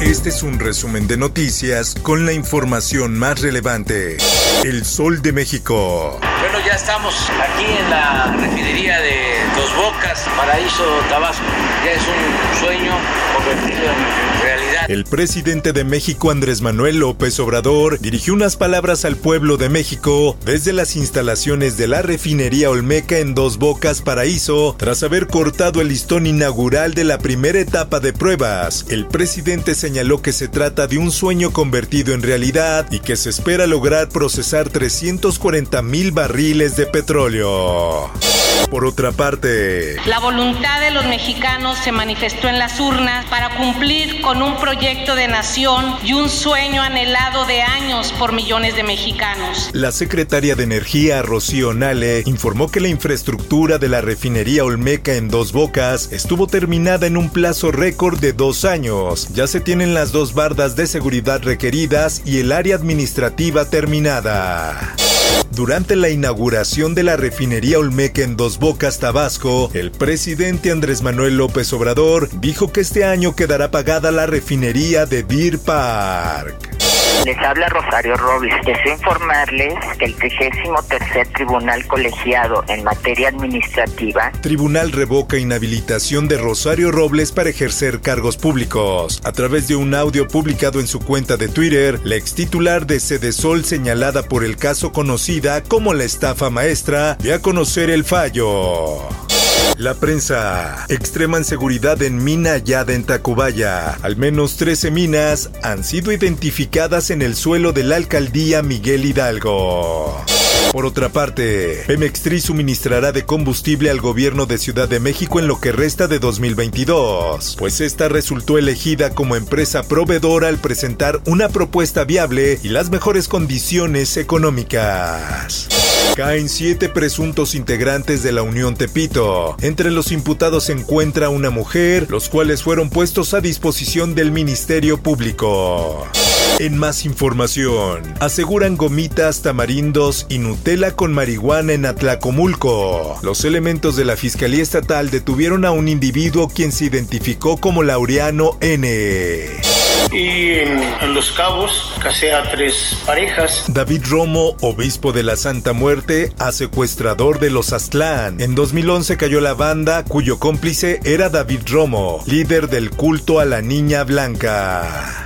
Este es un resumen de noticias con la información más relevante. El Sol de México. Bueno, ya estamos aquí en la refinería de Dos Bocas, Paraíso Tabasco. Ya es un sueño convertido en realidad. El presidente de México, Andrés Manuel López Obrador, dirigió unas palabras al pueblo de México desde las instalaciones de la refinería Olmeca en Dos Bocas, Paraíso, tras haber cortado el listón inaugural de la primera etapa de pruebas. El presidente señaló que se trata de un sueño convertido en realidad y que se espera lograr procesar 340 mil barriles de petróleo. Por otra parte, La voluntad de los mexicanos se manifestó en las urnas para cumplir con un proyecto de nación y un sueño anhelado de años por millones de mexicanos. la secretaria de Energía, Rocío Nale, informó que la infraestructura de la refinería Olmeca en Dos Bocas estuvo terminada en un plazo récord de dos años. Ya se tienen las dos bardas de seguridad requeridas y el área administrativa terminada. Durante la inauguración de la refinería Olmeca en Dos Bocas, Tabasco, el presidente Andrés Manuel López Obrador dijo que este año quedará pagada la refinería de Deer Park. Les habla Rosario Robles. Deseo informarles que el 33 Tribunal Colegiado en materia administrativa Tribunal revoca inhabilitación de Rosario Robles para ejercer cargos públicos. A través de un audio publicado en su cuenta de Twitter, la ex titular de Cedesol señalada por el caso conocida como la estafa maestra, dio a conocer el fallo. La prensa. Extreman seguridad en mina hallada en Tacubaya. Al menos 13 minas han sido identificadas en el suelo de la alcaldía Miguel Hidalgo. Por otra parte, Pemex suministrará de combustible al gobierno de Ciudad de México en lo que resta de 2022, pues esta resultó elegida como empresa proveedora al presentar una propuesta viable y las mejores condiciones económicas. Caen siete presuntos integrantes de la Unión Tepito. Entre los imputados se encuentra una mujer, los cuales fueron puestos a disposición del Ministerio Público. En más información, aseguran gomitas, tamarindos y Nutella con marihuana en Atlacomulco. Los elementos de la Fiscalía Estatal detuvieron a un individuo quien se identificó como Laureano N. y en, Los Cabos casé a tres parejas. David Romo, obispo de la Santa Muerte, a secuestrador de los Aztlán. En 2011 cayó la banda cuyo cómplice era David Romo, líder del culto a la Niña Blanca.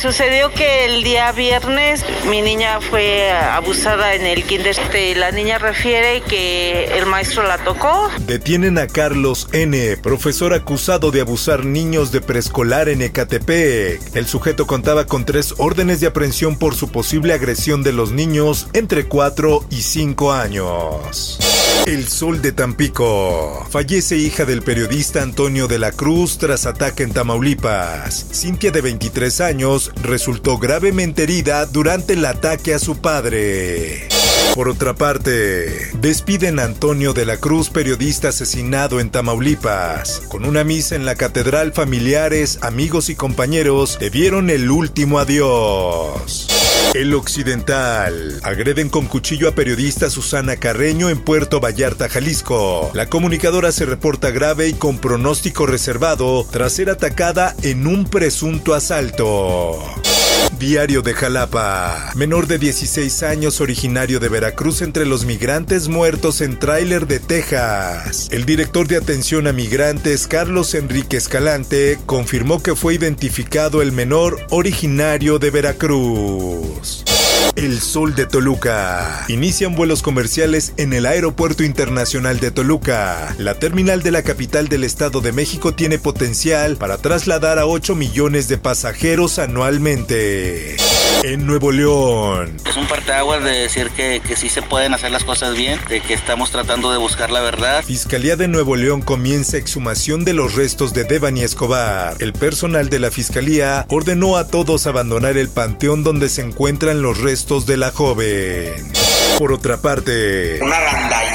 Sucedió que el día viernes mi niña fue abusada en el kinder. Este, La niña refiere que el maestro la tocó. Detienen a Carlos N., profesor acusado de abusar niños de preescolar en Ecatepec. El sujeto contaba con tres órdenes de aprehensión por su posible agresión de los niños entre 4 y 5 años. El Sol de Tampico. Fallece hija del periodista Antonio de la Cruz tras ataque en Tamaulipas. Cintia, de 23 años, resultó gravemente herida durante el ataque a su padre. Por otra parte, despiden a Antonio de la Cruz, periodista asesinado en Tamaulipas. Con una misa en la catedral, familiares, amigos y compañeros dieron el último adiós. El Occidental. Agreden con cuchillo a periodista Susana Carreño en Puerto Vallarta, Jalisco. La comunicadora se reporta grave y con pronóstico reservado tras ser atacada en un presunto asalto. Diario de Jalapa. Menor de 16 años originario de Veracruz entre los migrantes muertos en tráiler de Texas. El director de atención a migrantes Carlos Enrique Escalante confirmó que fue identificado el menor originario de Veracruz. El Sol de Toluca. Inician vuelos comerciales en el Aeropuerto Internacional de Toluca. La terminal de la capital del Estado de México tiene potencial para trasladar a 8 millones de pasajeros anualmente. En Nuevo León. Es un parteaguas de decir que, que sí se pueden hacer las cosas bien, de que estamos tratando de buscar la verdad. Fiscalía de Nuevo León comienza exhumación de los restos de Devani Escobar. El personal de la fiscalía ordenó a todos abandonar el panteón donde se encuentran los restos de la joven. Por otra parte, una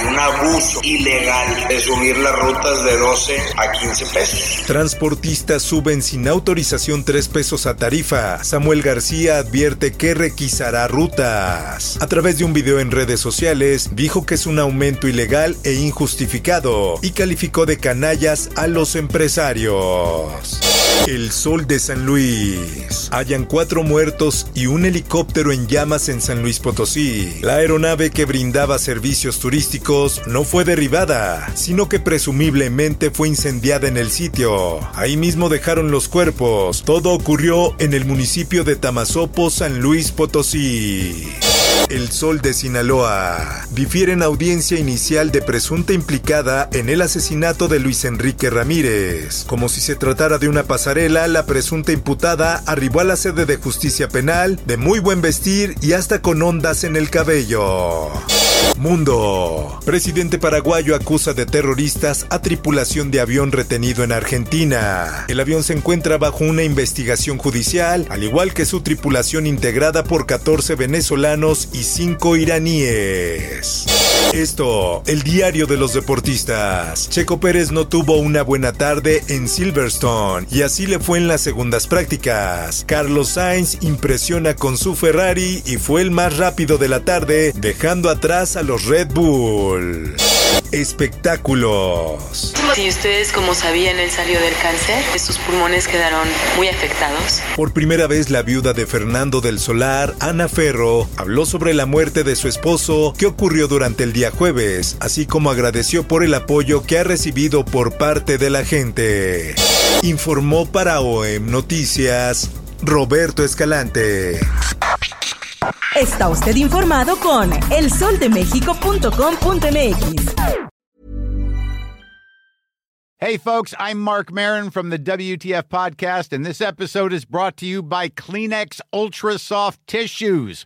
y un abuso ilegal de subir las rutas de 12 a 15 pesos. Transportistas suben sin autorización 3 pesos a tarifa. Samuel García advierte que requisará rutas. A través de un video en redes sociales, dijo que es un aumento ilegal e injustificado y calificó de canallas a los empresarios. El Sol de San Luis. Hayan cuatro muertos y un helicóptero en llamas en San Luis Potosí. La aeronave que brindaba servicios turísticos no fue derribada, sino que presumiblemente fue incendiada en el sitio. Ahí mismo dejaron los cuerpos. Todo ocurrió en el municipio de Tamazopo, San Luis Potosí. El Sol de Sinaloa. Difieren audiencia inicial de presunta implicada en el asesinato de Luis Enrique Ramírez. Como si se tratara de una pasarela, la presunta imputada arribó a la sede de justicia penal de muy buen vestir y hasta con ondas en el cabello. Mundo. Presidente paraguayo acusa de terroristas a tripulación de avión retenido en Argentina. El avión se encuentra bajo una investigación judicial, al igual que su tripulación integrada por 14 venezolanos y 5 iraníes. Esto, el diario de los deportistas. Checo Pérez no tuvo una buena tarde en Silverstone y así le fue en las segundas prácticas. Carlos Sainz impresiona con su Ferrari y fue el más rápido de la tarde, dejando atrás a los Red Bull. Espectáculos. Si ustedes, como sabían, él salió del cáncer, sus pulmones quedaron muy afectados. Por primera vez, la viuda de Fernando del Solar, Ana Ferro, habló sobre la muerte de su esposo que ocurrió durante el día jueves, así como agradeció por el apoyo que ha recibido por parte de la gente. Informó para OEM Noticias Roberto Escalante. Está usted informado con elsoldemexico.com.mx. Hey, folks, I'm Mark Marin from the WTF Podcast, and this episode is brought to you by Kleenex Ultra Soft Tissues